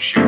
Sure.